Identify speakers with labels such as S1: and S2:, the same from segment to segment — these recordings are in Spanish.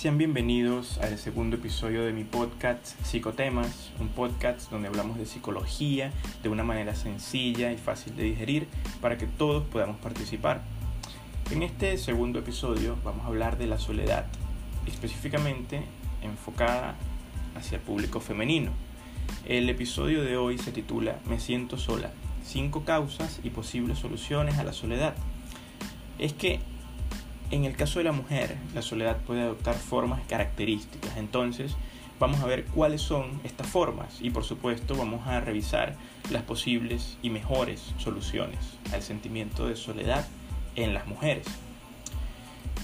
S1: Sean bienvenidos al segundo episodio de mi podcast Psicotemas, un podcast donde hablamos de psicología de una manera sencilla y fácil de digerir para que todos podamos participar. En este segundo episodio vamos a hablar de la soledad, específicamente enfocada hacia el público femenino. El episodio de hoy se titula Me siento sola, cinco causas y posibles soluciones a la soledad. Es que en el caso de la mujer, la soledad puede adoptar formas características. Entonces, vamos a ver cuáles son estas formas y por supuesto vamos a revisar las posibles y mejores soluciones al sentimiento de soledad en las mujeres.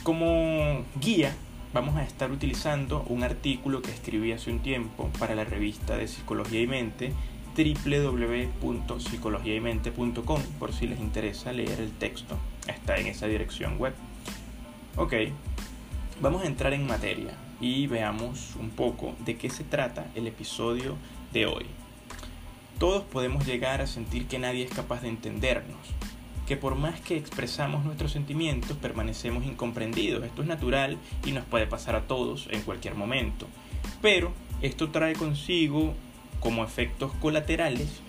S1: Como guía, vamos a estar utilizando un artículo que escribí hace un tiempo para la revista de Psicología y Mente www.psicologiaymente.com por si les interesa leer el texto. Está en esa dirección web. Ok, vamos a entrar en materia y veamos un poco de qué se trata el episodio de hoy. Todos podemos llegar a sentir que nadie es capaz de entendernos, que por más que expresamos nuestros sentimientos permanecemos incomprendidos. Esto es natural y nos puede pasar a todos en cualquier momento. Pero esto trae consigo como efectos colaterales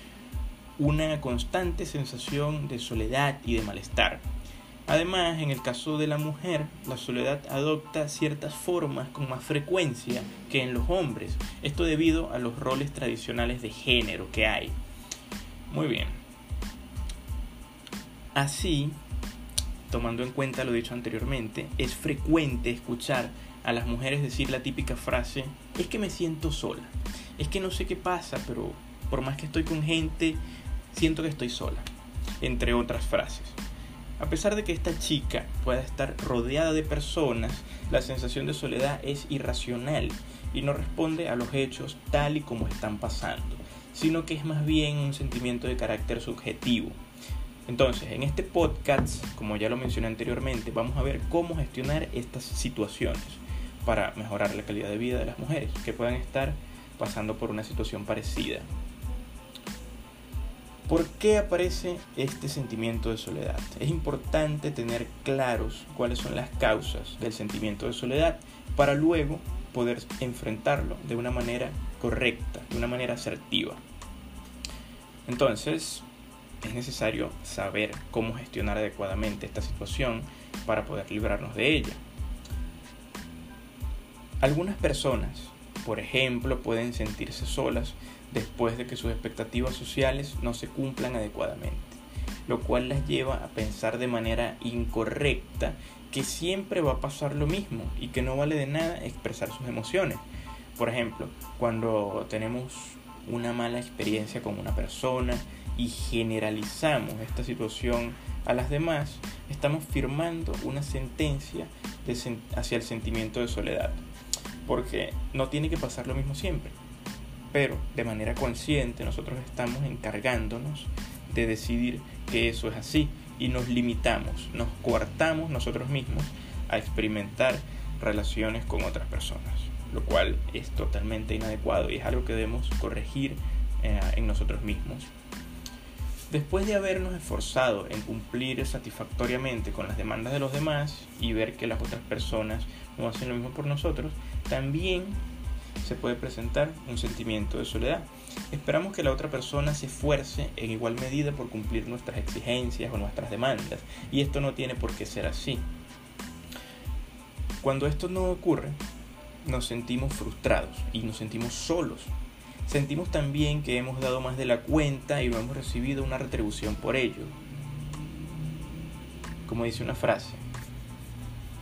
S1: una constante sensación de soledad y de malestar Además, en el caso de la mujer, la soledad adopta ciertas formas con más frecuencia que en los hombres, esto debido a los roles tradicionales de género que hay. Muy bien. Así, tomando en cuenta lo dicho anteriormente, es frecuente escuchar a las mujeres decir la típica frase, es que me siento sola, es que no sé qué pasa, pero por más que estoy con gente, siento que estoy sola, entre otras frases. A pesar de que esta chica pueda estar rodeada de personas, la sensación de soledad es irracional y no responde a los hechos tal y como están pasando, sino que es más bien un sentimiento de carácter subjetivo. Entonces, en este podcast, como ya lo mencioné anteriormente, vamos a ver cómo gestionar estas situaciones para mejorar la calidad de vida de las mujeres que puedan estar pasando por una situación parecida. ¿Por qué aparece este sentimiento de soledad? Es importante tener claros cuáles son las causas del sentimiento de soledad para luego poder enfrentarlo de una manera correcta, de una manera asertiva. Entonces, es necesario saber cómo gestionar adecuadamente esta situación para poder librarnos de ella. Algunas personas, por ejemplo, pueden sentirse solas después de que sus expectativas sociales no se cumplan adecuadamente, lo cual las lleva a pensar de manera incorrecta que siempre va a pasar lo mismo y que no vale de nada expresar sus emociones. Por ejemplo, cuando tenemos una mala experiencia con una persona y generalizamos esta situación a las demás, estamos firmando una sentencia hacia el sentimiento de soledad. Porque no tiene que pasar lo mismo siempre pero de manera consciente nosotros estamos encargándonos de decidir que eso es así y nos limitamos, nos coartamos nosotros mismos a experimentar relaciones con otras personas, lo cual es totalmente inadecuado y es algo que debemos corregir eh, en nosotros mismos. Después de habernos esforzado en cumplir satisfactoriamente con las demandas de los demás y ver que las otras personas no hacen lo mismo por nosotros, también se puede presentar un sentimiento de soledad. Esperamos que la otra persona se esfuerce en igual medida por cumplir nuestras exigencias o nuestras demandas y esto no tiene por qué ser así. Cuando esto no ocurre, nos sentimos frustrados y nos sentimos solos. Sentimos también que hemos dado más de la cuenta y no hemos recibido una retribución por ello. Como dice una frase,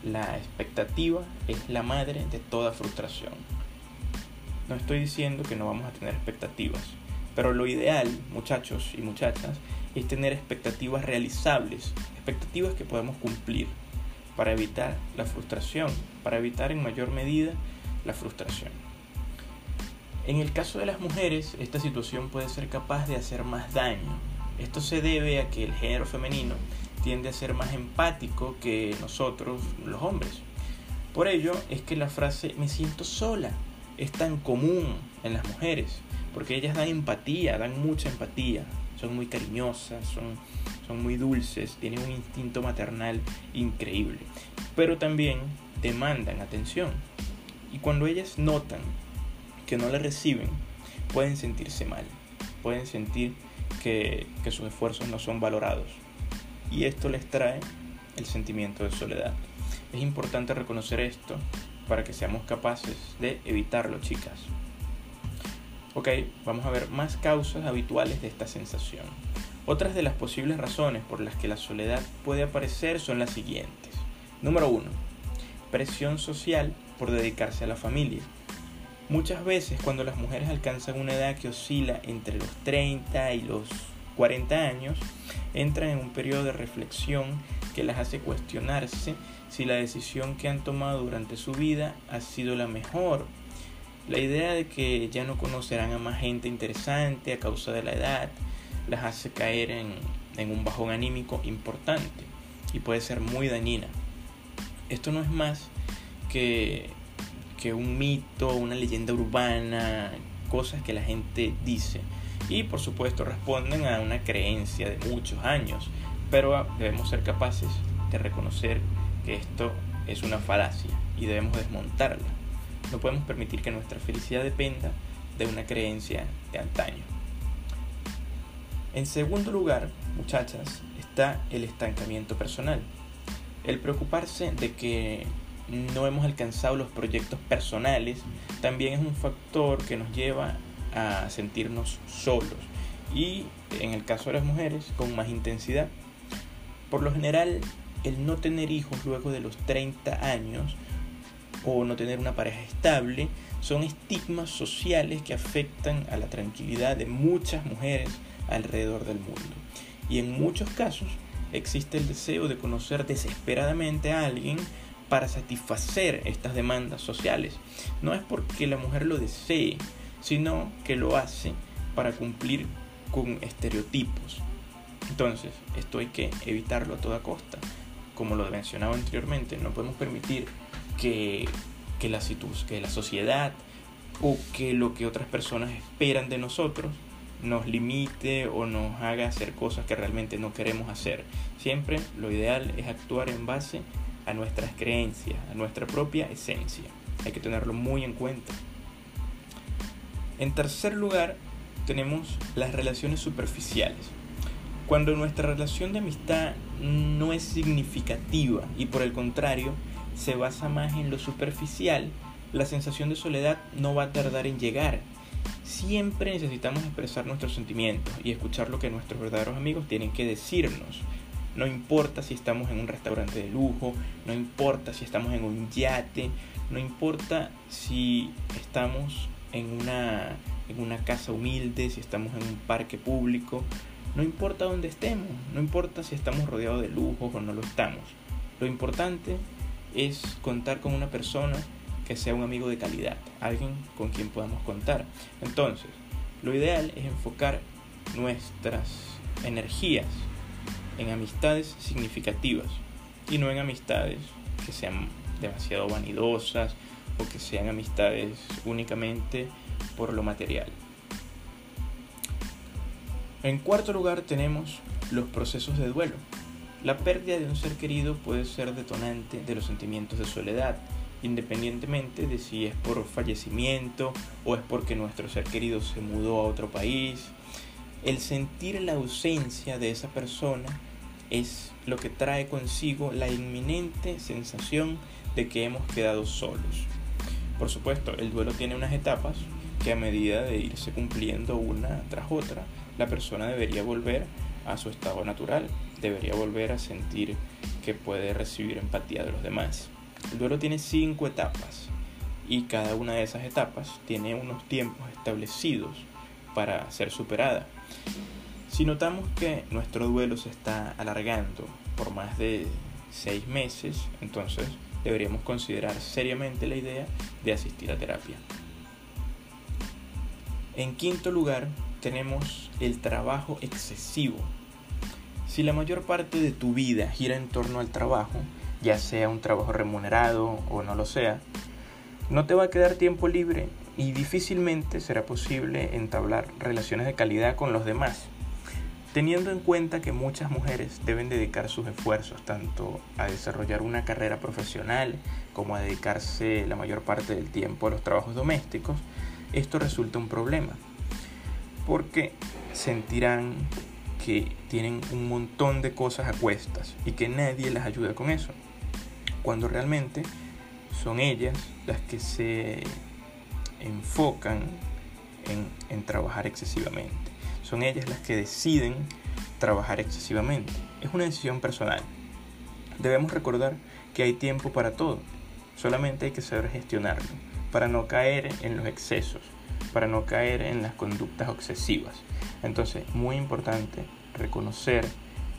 S1: la expectativa es la madre de toda frustración. No estoy diciendo que no vamos a tener expectativas, pero lo ideal, muchachos y muchachas, es tener expectativas realizables, expectativas que podamos cumplir para evitar la frustración, para evitar en mayor medida la frustración. En el caso de las mujeres, esta situación puede ser capaz de hacer más daño. Esto se debe a que el género femenino tiende a ser más empático que nosotros, los hombres. Por ello es que la frase me siento sola es tan común en las mujeres, porque ellas dan empatía, dan mucha empatía, son muy cariñosas, son, son muy dulces, tienen un instinto maternal increíble, pero también demandan atención. Y cuando ellas notan que no la reciben, pueden sentirse mal, pueden sentir que, que sus esfuerzos no son valorados. Y esto les trae el sentimiento de soledad. Es importante reconocer esto para que seamos capaces de evitarlo, chicas. Ok, vamos a ver más causas habituales de esta sensación. Otras de las posibles razones por las que la soledad puede aparecer son las siguientes. Número 1. Presión social por dedicarse a la familia. Muchas veces cuando las mujeres alcanzan una edad que oscila entre los 30 y los 40 años, entran en un periodo de reflexión que las hace cuestionarse si la decisión que han tomado durante su vida ha sido la mejor. La idea de que ya no conocerán a más gente interesante a causa de la edad las hace caer en, en un bajón anímico importante y puede ser muy dañina. Esto no es más que, que un mito, una leyenda urbana, cosas que la gente dice y por supuesto responden a una creencia de muchos años, pero debemos ser capaces de reconocer que esto es una falacia y debemos desmontarla. No podemos permitir que nuestra felicidad dependa de una creencia de antaño. En segundo lugar, muchachas, está el estancamiento personal. El preocuparse de que no hemos alcanzado los proyectos personales también es un factor que nos lleva a sentirnos solos y en el caso de las mujeres con más intensidad. Por lo general, el no tener hijos luego de los 30 años o no tener una pareja estable son estigmas sociales que afectan a la tranquilidad de muchas mujeres alrededor del mundo. Y en muchos casos existe el deseo de conocer desesperadamente a alguien para satisfacer estas demandas sociales. No es porque la mujer lo desee, sino que lo hace para cumplir con estereotipos. Entonces, esto hay que evitarlo a toda costa. Como lo mencionaba anteriormente, no podemos permitir que, que, la, que la sociedad o que lo que otras personas esperan de nosotros nos limite o nos haga hacer cosas que realmente no queremos hacer. Siempre lo ideal es actuar en base a nuestras creencias, a nuestra propia esencia. Hay que tenerlo muy en cuenta. En tercer lugar, tenemos las relaciones superficiales. Cuando nuestra relación de amistad no es significativa y por el contrario se basa más en lo superficial, la sensación de soledad no va a tardar en llegar. Siempre necesitamos expresar nuestros sentimientos y escuchar lo que nuestros verdaderos amigos tienen que decirnos. No importa si estamos en un restaurante de lujo, no importa si estamos en un yate, no importa si estamos en una, en una casa humilde, si estamos en un parque público, no importa dónde estemos, no importa si estamos rodeados de lujos o no lo estamos. Lo importante es contar con una persona que sea un amigo de calidad, alguien con quien podamos contar. Entonces, lo ideal es enfocar nuestras energías en amistades significativas y no en amistades que sean demasiado vanidosas o que sean amistades únicamente por lo material. En cuarto lugar tenemos los procesos de duelo. La pérdida de un ser querido puede ser detonante de los sentimientos de soledad, independientemente de si es por fallecimiento o es porque nuestro ser querido se mudó a otro país. El sentir la ausencia de esa persona es lo que trae consigo la inminente sensación de que hemos quedado solos. Por supuesto, el duelo tiene unas etapas que a medida de irse cumpliendo una tras otra, la persona debería volver a su estado natural, debería volver a sentir que puede recibir empatía de los demás. El duelo tiene cinco etapas y cada una de esas etapas tiene unos tiempos establecidos para ser superada. Si notamos que nuestro duelo se está alargando por más de seis meses, entonces deberíamos considerar seriamente la idea de asistir a terapia. En quinto lugar, tenemos el trabajo excesivo. Si la mayor parte de tu vida gira en torno al trabajo, ya sea un trabajo remunerado o no lo sea, no te va a quedar tiempo libre y difícilmente será posible entablar relaciones de calidad con los demás. Teniendo en cuenta que muchas mujeres deben dedicar sus esfuerzos tanto a desarrollar una carrera profesional como a dedicarse la mayor parte del tiempo a los trabajos domésticos, esto resulta un problema, porque sentirán que tienen un montón de cosas a cuestas y que nadie las ayuda con eso, cuando realmente son ellas las que se enfocan en, en trabajar excesivamente son ellas las que deciden trabajar excesivamente. Es una decisión personal. Debemos recordar que hay tiempo para todo, solamente hay que saber gestionarlo, para no caer en los excesos, para no caer en las conductas obsesivas. Entonces, muy importante reconocer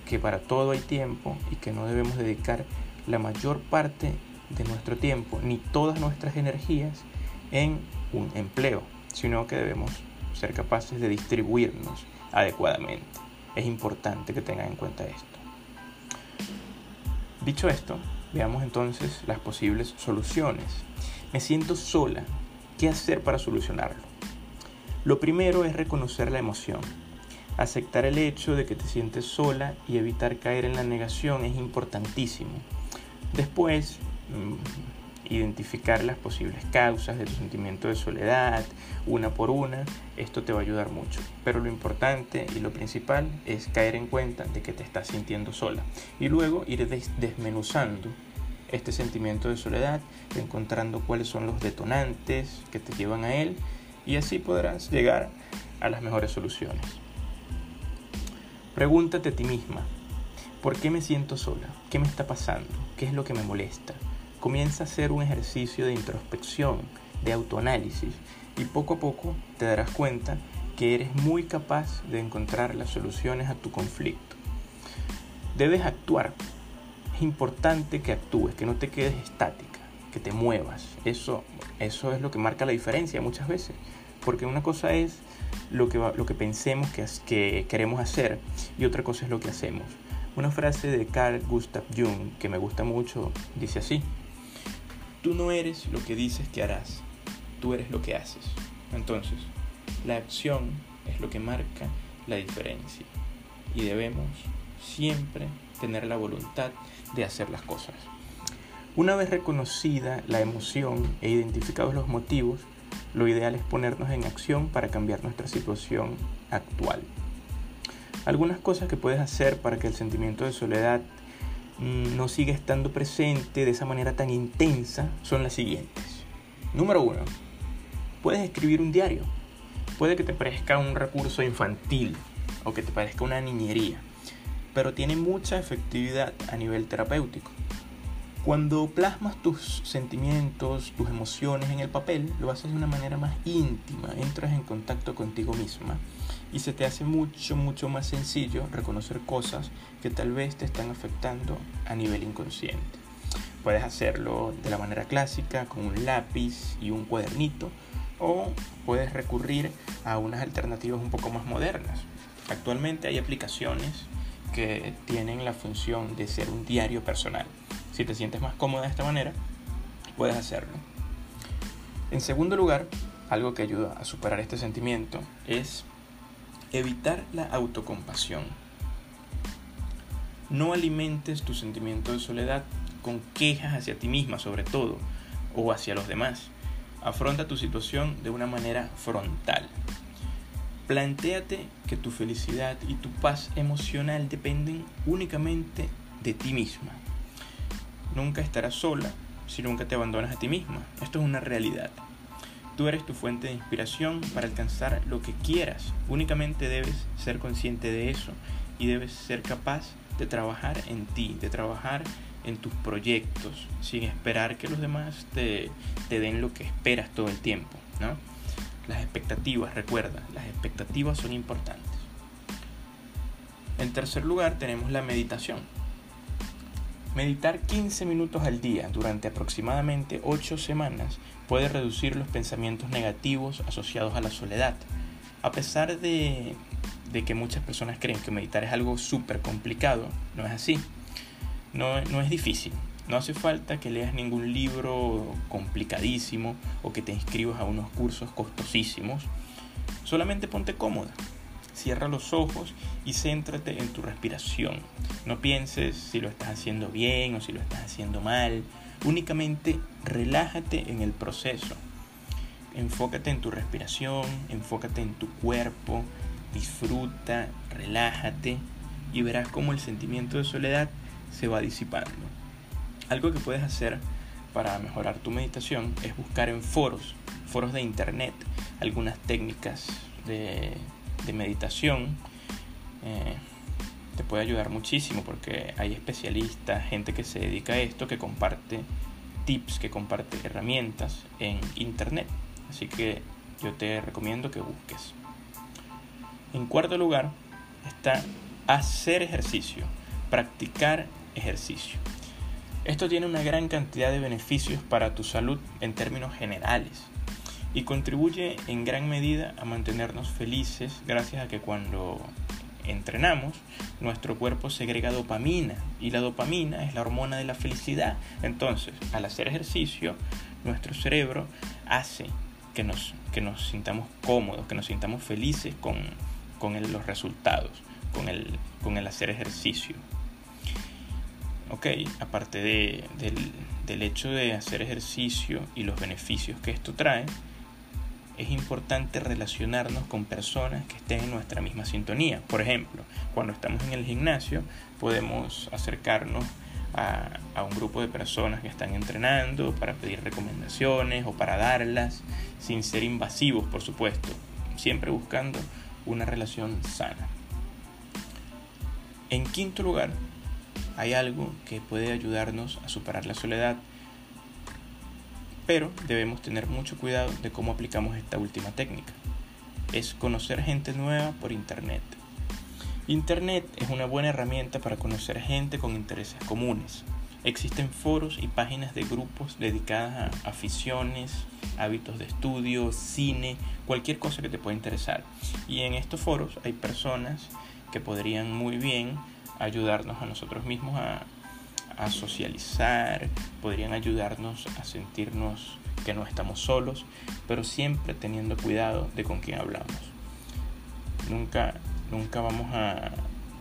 S1: que para todo hay tiempo y que no debemos dedicar la mayor parte de nuestro tiempo ni todas nuestras energías en un empleo, sino que debemos ser capaces de distribuirnos adecuadamente. Es importante que tengan en cuenta esto. Dicho esto, veamos entonces las posibles soluciones. Me siento sola. ¿Qué hacer para solucionarlo? Lo primero es reconocer la emoción. Aceptar el hecho de que te sientes sola y evitar caer en la negación es importantísimo. Después, mm, identificar las posibles causas de tu sentimiento de soledad, una por una, esto te va a ayudar mucho. Pero lo importante y lo principal es caer en cuenta de que te estás sintiendo sola y luego ir desmenuzando este sentimiento de soledad, encontrando cuáles son los detonantes que te llevan a él y así podrás llegar a las mejores soluciones. Pregúntate a ti misma, ¿por qué me siento sola? ¿Qué me está pasando? ¿Qué es lo que me molesta? Comienza a hacer un ejercicio de introspección, de autoanálisis y poco a poco te darás cuenta que eres muy capaz de encontrar las soluciones a tu conflicto. Debes actuar. Es importante que actúes, que no te quedes estática, que te muevas. Eso, eso es lo que marca la diferencia muchas veces. Porque una cosa es lo que, lo que pensemos que, que queremos hacer y otra cosa es lo que hacemos. Una frase de Carl Gustav Jung que me gusta mucho dice así, Tú no eres lo que dices que harás, tú eres lo que haces. Entonces, la acción es lo que marca la diferencia y debemos siempre tener la voluntad de hacer las cosas. Una vez reconocida la emoción e identificados los motivos, lo ideal es ponernos en acción para cambiar nuestra situación actual. Algunas cosas que puedes hacer para que el sentimiento de soledad Mm, no sigue estando presente de esa manera tan intensa son las siguientes. Número uno, puedes escribir un diario. Puede que te parezca un recurso infantil o que te parezca una niñería, pero tiene mucha efectividad a nivel terapéutico. Cuando plasmas tus sentimientos, tus emociones en el papel, lo haces de una manera más íntima, entras en contacto contigo misma y se te hace mucho, mucho más sencillo reconocer cosas que tal vez te están afectando a nivel inconsciente. Puedes hacerlo de la manera clásica, con un lápiz y un cuadernito, o puedes recurrir a unas alternativas un poco más modernas. Actualmente hay aplicaciones que tienen la función de ser un diario personal. Si te sientes más cómoda de esta manera, puedes hacerlo. En segundo lugar, algo que ayuda a superar este sentimiento es evitar la autocompasión. No alimentes tu sentimiento de soledad con quejas hacia ti misma sobre todo o hacia los demás. Afronta tu situación de una manera frontal. Plantéate que tu felicidad y tu paz emocional dependen únicamente de ti misma. Nunca estarás sola si nunca te abandonas a ti misma. Esto es una realidad. Tú eres tu fuente de inspiración para alcanzar lo que quieras. Únicamente debes ser consciente de eso y debes ser capaz de trabajar en ti, de trabajar en tus proyectos, sin esperar que los demás te, te den lo que esperas todo el tiempo. ¿no? Las expectativas, recuerda, las expectativas son importantes. En tercer lugar tenemos la meditación. Meditar 15 minutos al día durante aproximadamente 8 semanas puede reducir los pensamientos negativos asociados a la soledad. A pesar de, que muchas personas creen que meditar es algo súper complicado, no es así. No, no es difícil. No hace falta que leas ningún libro complicadísimo o que te inscribas a unos cursos costosísimos. Solamente ponte cómoda. cierra los ojos y céntrate en tu respiración. No pienses si lo estás haciendo bien o si lo estás haciendo mal. Únicamente relájate en el proceso. Enfócate en tu respiración, enfócate en tu cuerpo, disfruta, relájate y verás cómo el sentimiento de soledad se va disipando. Algo que puedes hacer para mejorar tu meditación es buscar en foros, foros de internet, algunas técnicas de, meditación. Eh, te puede ayudar muchísimo porque hay especialistas, gente que se dedica a esto, que comparte tips, que comparte herramientas en internet. Así que yo te recomiendo que busques. En cuarto lugar está hacer ejercicio, practicar ejercicio. Esto tiene una gran cantidad de beneficios para tu salud en términos generales y contribuye en gran medida a mantenernos felices gracias a que cuando entrenamos, nuestro cuerpo segrega dopamina y la dopamina es la hormona de la felicidad. Entonces, al hacer ejercicio, nuestro cerebro hace que nos, que nos sintamos cómodos, que nos sintamos felices con, los resultados, con el, con el hacer ejercicio. Ok, aparte de, del, del hecho de hacer ejercicio y los beneficios que esto trae, es importante relacionarnos con personas que estén en nuestra misma sintonía. Por ejemplo, cuando estamos en el gimnasio, podemos acercarnos a, a, un grupo de personas que están entrenando para pedir recomendaciones o para darlas, sin ser invasivos, por supuesto, siempre buscando una relación sana. En quinto lugar, hay algo que puede ayudarnos a superar la soledad, pero debemos tener mucho cuidado de cómo aplicamos esta última técnica. Es conocer gente nueva por Internet. Internet es una buena herramienta para conocer gente con intereses comunes. Existen foros y páginas de grupos dedicadas a aficiones, hábitos de estudio, cine, cualquier cosa que te pueda interesar. Y en estos foros hay personas que podrían muy bien ayudarnos a nosotros mismos a, socializar, podrían ayudarnos a sentirnos que no estamos solos, pero siempre teniendo cuidado de con quién hablamos. Nunca, nunca vamos a,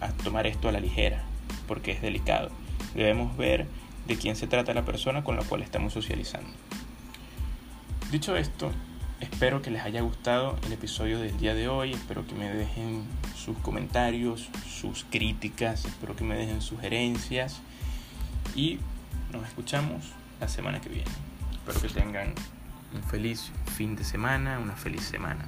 S1: a tomar esto a la ligera, porque es delicado. Debemos ver de quién se trata la persona con la cual estamos socializando. Dicho esto, espero que les haya gustado el episodio del día de hoy, espero que me dejen sus comentarios, sus críticas, espero que me dejen sugerencias y nos escuchamos la semana que viene. Espero que tengan un feliz fin de semana, una feliz semana.